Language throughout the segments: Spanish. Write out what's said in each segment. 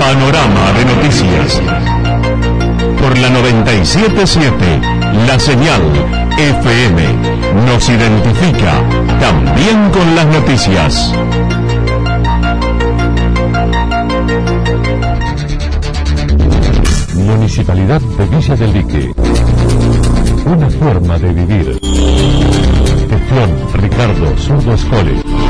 Panorama de noticias. Por la 977, la señal FM nos identifica también con las noticias. Municipalidad de Villa del Lique. Una forma de vivir. Gestión Ricardo Zurdo Escole.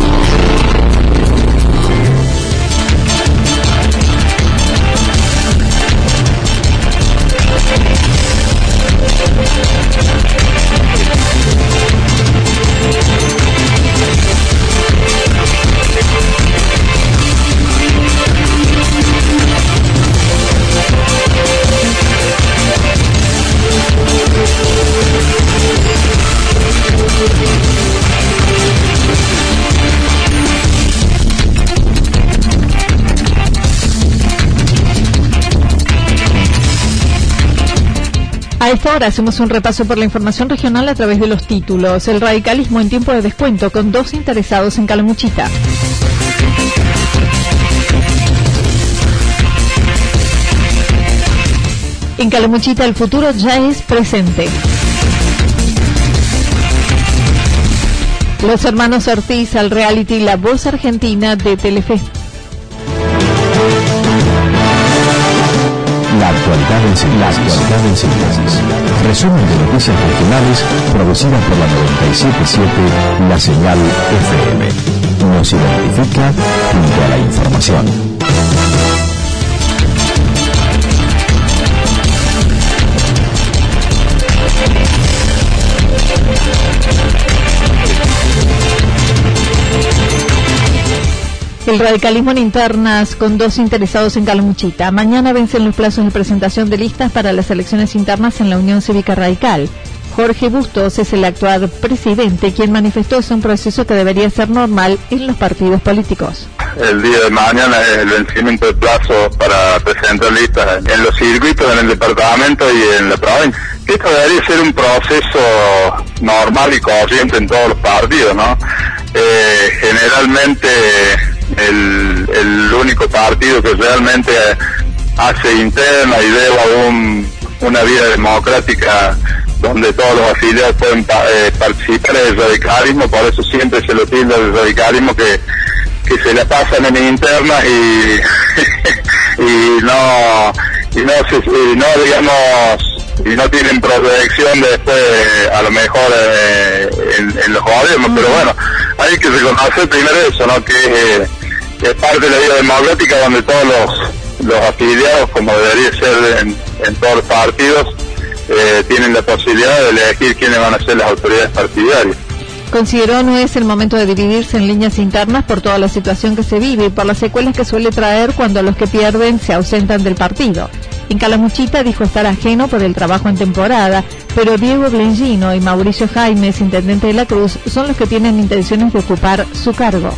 A esta hora hacemos un repaso por la información regional a través de los títulos. El radicalismo en tiempo de descuento con dos interesados en Calamuchita. En Calamuchita el futuro ya es presente. Los hermanos Ortiz al reality La Voz Argentina de Telefe. Actualidad en síntesis. Resumen de noticias regionales producidas por la 977 La Señal FM. Nos identifica junto a la información. El radicalismo en internas con dos interesados en Calamuchita. Mañana vencen los plazos de presentación de listas para las elecciones internas en la Unión Cívica Radical. Jorge Bustos es el actual presidente, quien manifestó es un proceso que debería ser normal en los partidos políticos. El día de mañana es el vencimiento de plazo para presentar listas en los circuitos, en el departamento y en la provincia. Esto debería ser un proceso normal y corriente en todos los partidos, ¿no? Eh, generalmente el, el único partido que realmente hace interna y lleva un, una vida democrática donde todos los afiliados pueden eh, participar del radicalismo, por eso siempre se lo tilda del radicalismo que, que se la pasan en interna y, y no y no, y no digamos y no tienen proyección después a lo mejor eh, en, en, los gobiernos, pero bueno, hay que reconocer primero eso, ¿no? Que es parte de la vida democrática donde todos los, los afiliados, como debería ser en, en todos los partidos, eh, tienen la posibilidad de elegir quiénes van a ser las autoridades partidarias. Consideró no es el momento de dividirse en líneas internas por toda la situación que se vive y por las secuelas que suele traer cuando los que pierden se ausentan del partido. En Calamuchita dijo estar ajeno por el trabajo en temporada, pero Diego Blengino y Mauricio Jaimes, intendente de la Cruz, son los que tienen intenciones de ocupar su cargo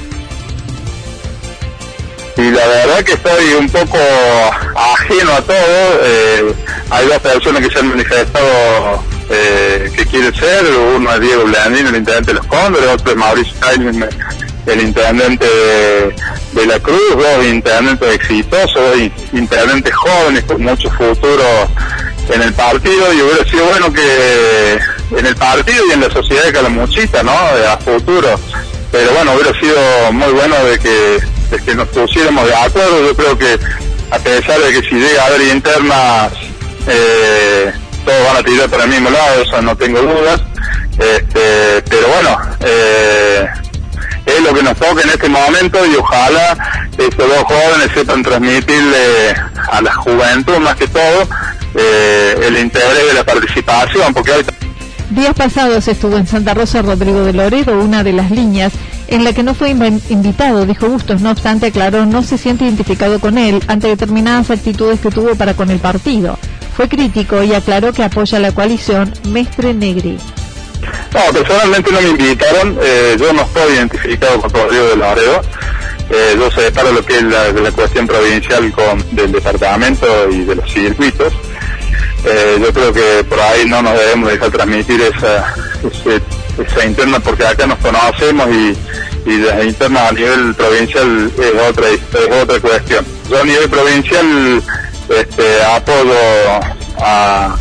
y la verdad que estoy un poco ajeno a todo. Eh, hay dos personas que se han manifestado eh, que quieren ser, uno es Diego Blandino, el intendente de los Cóndores, otro es Mauricio Jaime, el intendente de, la Cruz, dos intendentes exitosos, dos intendentes jóvenes con mucho futuro en el partido y hubiera sido bueno que en el partido y en la sociedad de Calamuchita, ¿no? A futuro. Pero bueno, hubiera sido muy bueno de que que nos pusiéramos de acuerdo. Yo creo que a pesar de que si llega a haber internas, eh, todos van a tirar para el mismo lado, eso no tengo dudas. Este, pero bueno, eh, es lo que nos toca en este momento y ojalá estos dos jóvenes sepan transmitirle a la juventud más que todo eh, el interés de la participación, porque Días pasados estuvo en Santa Rosa Rodrigo de Loredo, una de las líneas en la que no fue invitado, dijo Bustos. No obstante, aclaró, no se siente identificado con él ante determinadas actitudes que tuvo para con el partido. Fue crítico y aclaró que apoya la coalición Mestre Negri. No, personalmente no me invitaron, eh, yo no estoy identificado con Rodrigo de Laredo, eh, yo separo lo que es la, la cuestión provincial con, del departamento y de los circuitos. Eh, yo creo que por ahí no nos debemos dejar transmitir esa, esa interna porque acá nos conocemos y, y las internas a nivel provincial es otra, es otra cuestión. Yo a nivel provincial este, apoyo a,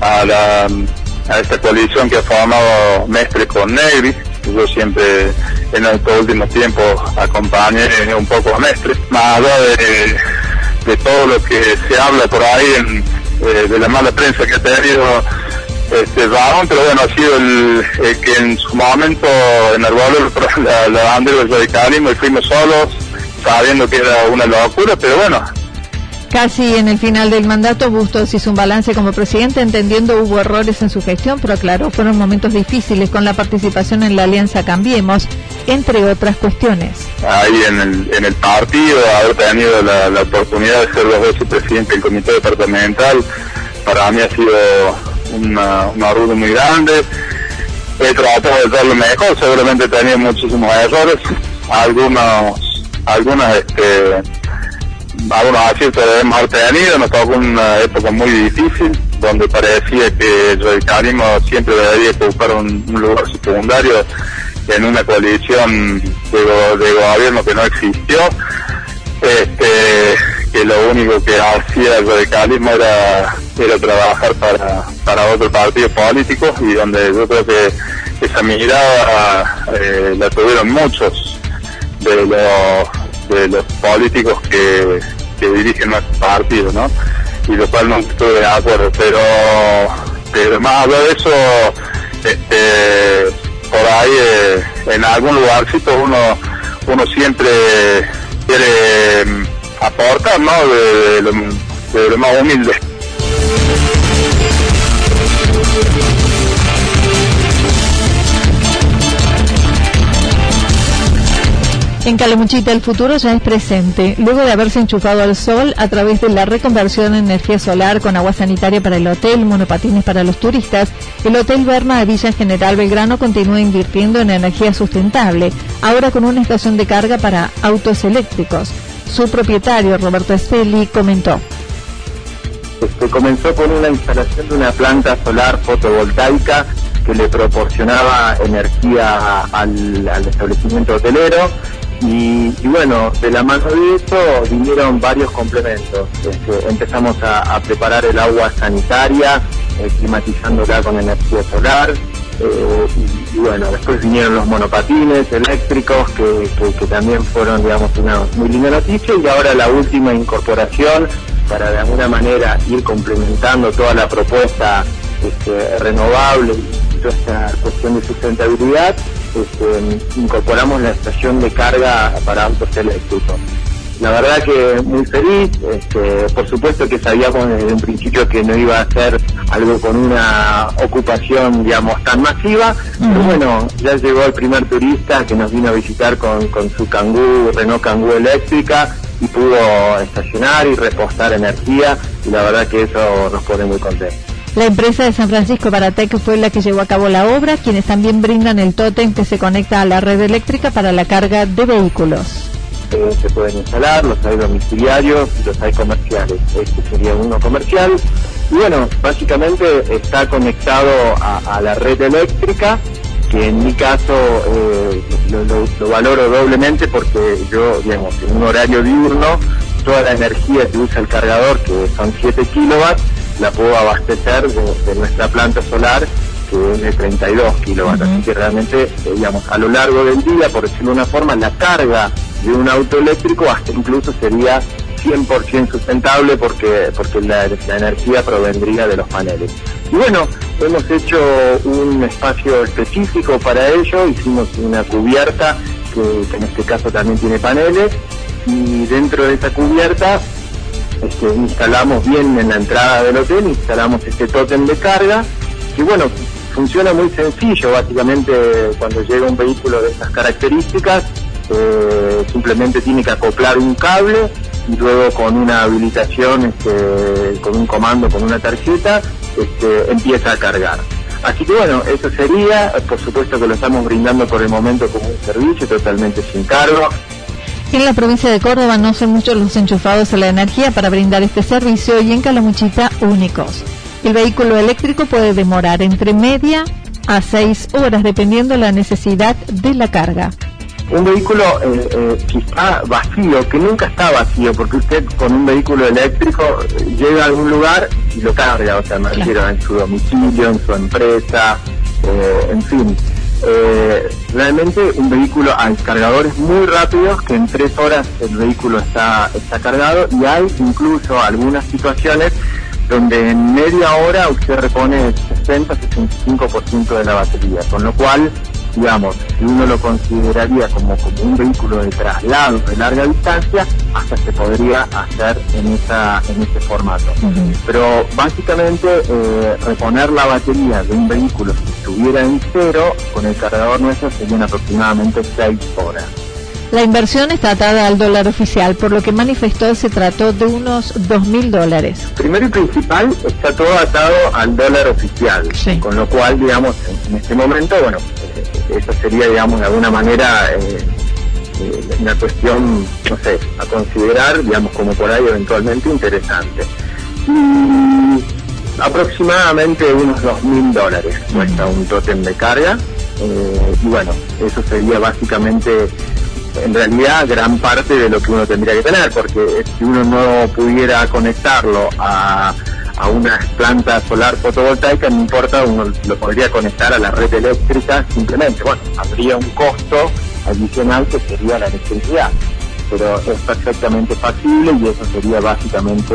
a, la, a esta coalición que ha formado Mestre con Negri. Yo siempre en estos últimos tiempos acompañé un poco a Mestre, más allá de, de todo lo que se habla por ahí en, eh, de la mala prensa que ha tenido este pero bueno, ha sido el, que en su momento en el vuelo la, la bandera del radicalismo y fuimos solos, sabiendo que era una locura, pero bueno, Casi en el final del mandato, Bustos hizo un balance como presidente, entendiendo hubo errores en su gestión, pero aclaró, fueron momentos difíciles con la participación en la Alianza Cambiemos, entre otras cuestiones. Ahí en el, en el partido, haber tenido la, la oportunidad de ser dos veces presidente del comité departamental, para mí ha sido una, un muy grande. He tratado de hacer lo mejor, seguramente tenido muchísimos errores, algunos, algunas, este, algunos aciertos haber tenido, nos tocó una época muy difícil, donde parecía que el radicalismo siempre debería buscar un, lugar secundario en una coalición de, de gobierno que no existió. Este, que lo único que hacía el radicalismo era, era trabajar para, para otro partido político y donde yo creo que esa mirada eh, la tuvieron muchos de los, de los políticos que, que dirigen nuestro partido, ¿no? Y lo cual no estoy de acuerdo, pero, pero más de eso, este, por ahí eh, en algún lugarcito uno, uno siempre quiere aportar, ¿no? De, lo, de lo más humilde. En Calamuchita el futuro ya es presente. Luego de haberse enchufado al sol a través de la reconversión en energía solar con agua sanitaria para el hotel, monopatines para los turistas, el Hotel Berna de Villa General Belgrano continúa invirtiendo en energía sustentable, ahora con una estación de carga para autos eléctricos. Su propietario, Roberto Esteli, comentó. Este, comenzó con una instalación de una planta solar fotovoltaica que le proporcionaba energía al, establecimiento hotelero y, bueno, de la mano de eso vinieron varios complementos. Este, empezamos a, preparar el agua sanitaria, eh, climatizándola con energía solar, eh, y, bueno, después vinieron los monopatines eléctricos que, también fueron, digamos, una muy linda noticia y ahora la última incorporación para de alguna manera ir complementando toda la propuesta este, renovable y toda esta cuestión de sustentabilidad, este, incorporamos la estación de carga para autos eléctricos. La verdad que muy feliz, este, por supuesto que sabíamos desde un principio que no iba a ser algo con una ocupación, digamos, tan masiva, pero bueno, ya llegó el primer turista que nos vino a visitar con, su Kangoo, Renault Kangoo eléctrica y pudo estacionar y repostar energía y la verdad que eso nos pone muy contentos. La empresa de San Francisco Baratec fue la que llevó a cabo la obra, quienes también brindan el tótem que se conecta a la red eléctrica para la carga de vehículos se pueden instalar, los hay domiciliarios y los hay comerciales. Este sería uno comercial. Y bueno, básicamente está conectado a, la red eléctrica, que en mi caso eh, lo, valoro doblemente porque yo, digamos, en un horario diurno, toda la energía que usa el cargador, que son 7 kilowatts, la puedo abastecer de, nuestra planta solar que es de 32 kilowatts. Así que realmente, eh, digamos, a lo largo del día, por decirlo de una forma, la carga de un auto eléctrico hasta incluso sería 100% sustentable porque, porque la, energía provendría de los paneles. Y bueno, hemos hecho un espacio específico para ello, hicimos una cubierta que, en este caso también tiene paneles y dentro de esa cubierta este, instalamos bien en la entrada del hotel, instalamos este tótem de carga y bueno, funciona muy sencillo, básicamente cuando llega un vehículo de estas características, eh, simplemente tiene que acoplar un cable y luego con una habilitación, este, con un comando, con una tarjeta, este, empieza a cargar. Así que bueno, eso sería, por supuesto que lo estamos brindando por el momento como un servicio totalmente sin cargo. En la provincia de Córdoba no son muchos los enchufados a la energía para brindar este servicio y en Calamuchita únicos. El vehículo eléctrico puede demorar entre media a seis horas dependiendo la necesidad de la carga un vehículo eh, eh, que está vacío, que nunca está vacío, porque usted con un vehículo eléctrico eh, llega a algún lugar y lo carga, o sea, me refiero en su domicilio, en su empresa, en fin. realmente un vehículo hay cargadores muy rápidos que en tres horas el vehículo está, está cargado y hay incluso algunas situaciones donde en media hora usted repone 60-65% de la batería, con lo cual digamos, si uno lo consideraría como, como un vehículo de traslado de larga distancia, hasta se podría hacer en esa en ese formato. Pero básicamente eh, reponer la batería de un vehículo si estuviera en cero con el cargador nuestro serían aproximadamente 6 horas. La inversión está atada al dólar oficial, por lo que manifestó se trató de unos 2.000 dólares. Primero y principal, está todo atado al dólar oficial, con lo cual, digamos, en, este momento, bueno, eh, eso sería, digamos, de alguna manera eh, eh, una cuestión, no sé, a considerar, digamos, como por ahí eventualmente interesante. aproximadamente unos 2.000 dólares cuesta un tótem de carga. y bueno, eso sería básicamente en realidad gran parte de lo que uno tendría que tener, porque si uno no pudiera conectarlo a, a una planta solar fotovoltaica, no importa, uno lo podría conectar a la red eléctrica simplemente. Bueno, habría un costo adicional que sería la electricidad, pero es perfectamente factible y eso sería básicamente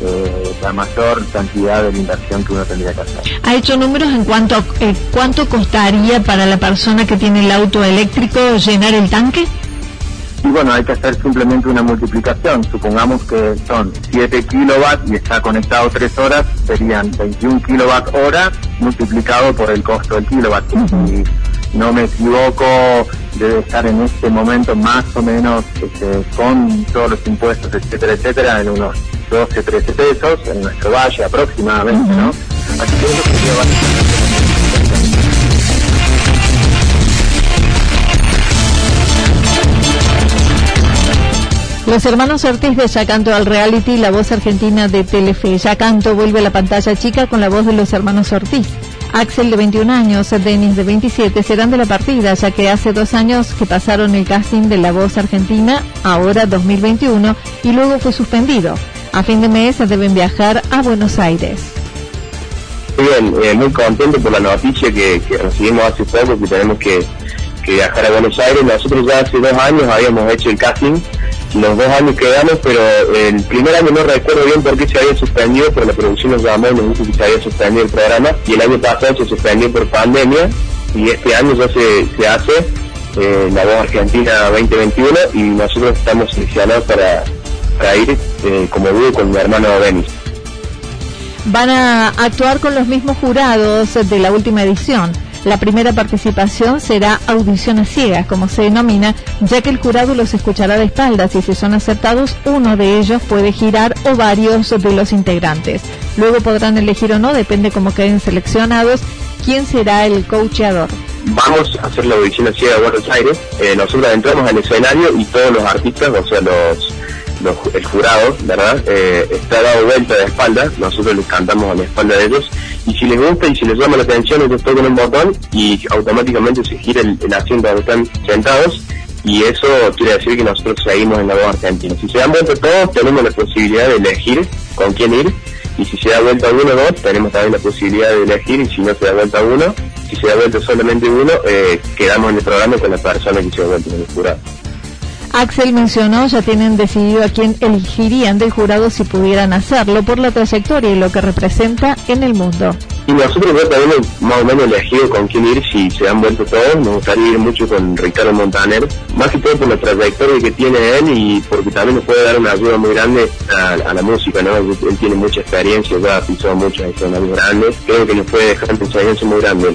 eh, la mayor cantidad de inversión que uno tendría que hacer. ¿Ha hecho números en cuanto a eh, cuánto costaría para la persona que tiene el auto eléctrico llenar el tanque? Y bueno, hay que hacer simplemente una multiplicación. Supongamos que son 7 kilowatts y está conectado 3 horas, serían 21 kilowatt hora multiplicado por el costo del kilowatt. Si no me equivoco, debe estar en este momento más o menos este, con todos los impuestos, etcétera, etcétera, en unos 12, 13 pesos en nuestro valle aproximadamente, ¿no? Así que eso sería Los hermanos Ortiz de Yacanto al reality La Voz Argentina de Telefe. Yacanto vuelve a la pantalla chica con la voz de los hermanos Ortiz. Axel de 21 años, Denis de 27 serán de la partida, ya que hace dos años que pasaron el casting de La Voz Argentina, ahora 2021, y luego fue suspendido. A fin de mes deben viajar a Buenos Aires. Muy bien, eh, muy contento por la noticia que, recibimos hace poco, que tenemos que, que viajar a Buenos Aires. Nosotros ya hace dos años habíamos hecho el casting los dos años quedamos, pero el primer año no recuerdo bien por qué se había suspendido, pero la producción nos llamó y nos dijo que se había suspendido el programa, y el año pasado se suspendió por pandemia, y este año ya se, hace eh, la voz argentina 2021, y nosotros estamos seleccionados para, para ir eh, como dúo con mi hermano Denis. Van a actuar con los mismos jurados de la última edición. La primera participación será audición a ciegas, como se denomina, ya que el jurado los escuchará de espaldas y si son aceptados, uno de ellos puede girar o varios de los integrantes. Luego podrán elegir o no, depende cómo queden seleccionados, quién será el coacheador. Vamos a hacer la audición a ciegas de Buenos Aires. Eh, nosotros entramos al escenario y todos los artistas, o sea, los el jurado, ¿verdad? Eh, está dado vuelta de espalda, nosotros les cantamos a la espalda de ellos, y si les gusta y si les llama la atención, ellos tocan un botón y automáticamente se gira el, asiento donde están sentados, y eso quiere decir que nosotros seguimos en la voz argentina. Si se dan vuelta todos, tenemos la posibilidad de elegir con quién ir, y si se da vuelta uno o dos, tenemos también la posibilidad de elegir, y si no se da vuelta uno, si se da vuelta solamente uno, eh, quedamos en el programa con la persona que se da vuelta en el jurado. Axel mencionó ya tienen decidido a quién elegirían del jurado si pudieran hacerlo por la trayectoria y lo que representa en el mundo. Y nosotros ya tenemos más o menos elegido con quién ir si se han vuelto todos. Nos gustaría ir mucho con Ricardo Montaner, más que todo por la trayectoria que tiene él y porque también nos puede dar una ayuda muy grande a, la música, ¿no? Él, tiene mucha experiencia, ya ha pisado muchos escenarios grandes. Creo que nos puede dejar una experiencia muy grande.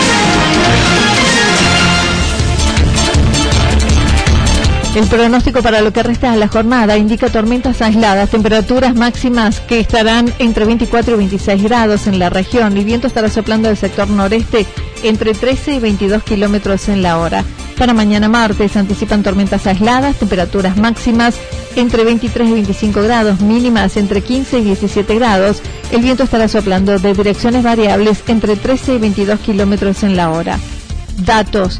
El pronóstico para lo que resta de la jornada indica tormentas aisladas, temperaturas máximas que estarán entre 24 y 26 grados en la región y viento estará soplando del sector noreste entre 13 y 22 kilómetros en la hora. Para mañana martes anticipan tormentas aisladas, temperaturas máximas entre 23 y 25 grados, mínimas entre 15 y 17 grados. El viento estará soplando de direcciones variables entre 13 y 22 kilómetros en la hora. Datos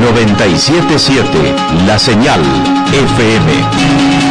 977 La Señal FM.